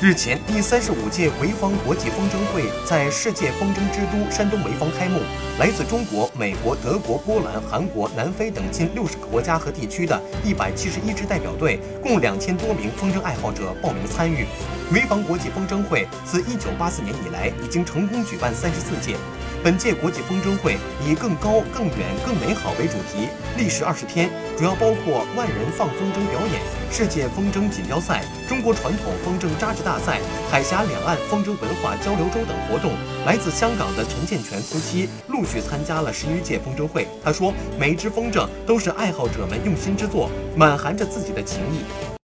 日前，第三十五届潍坊国际风筝会在世界风筝之都山东潍坊开幕。来自中国、美国、德国、波兰、韩国、南非等近六十个国家和地区的一百七十一支代表队，共两千多名风筝爱好者报名参与。潍坊国际风筝会自一九八四年以来，已经成功举办三十四届。本届国际风筝会以“更高、更远、更美好”为主题，历时二十天，主要包括万人放风筝表演、世界风筝锦标赛、中国传统风筝扎制大赛、海峡两岸风筝文化交流周等活动。来自香港的陈建全夫妻陆续参加了十余届风筝会。他说：“每一只风筝都是爱好者们用心之作，满含着自己的情谊。”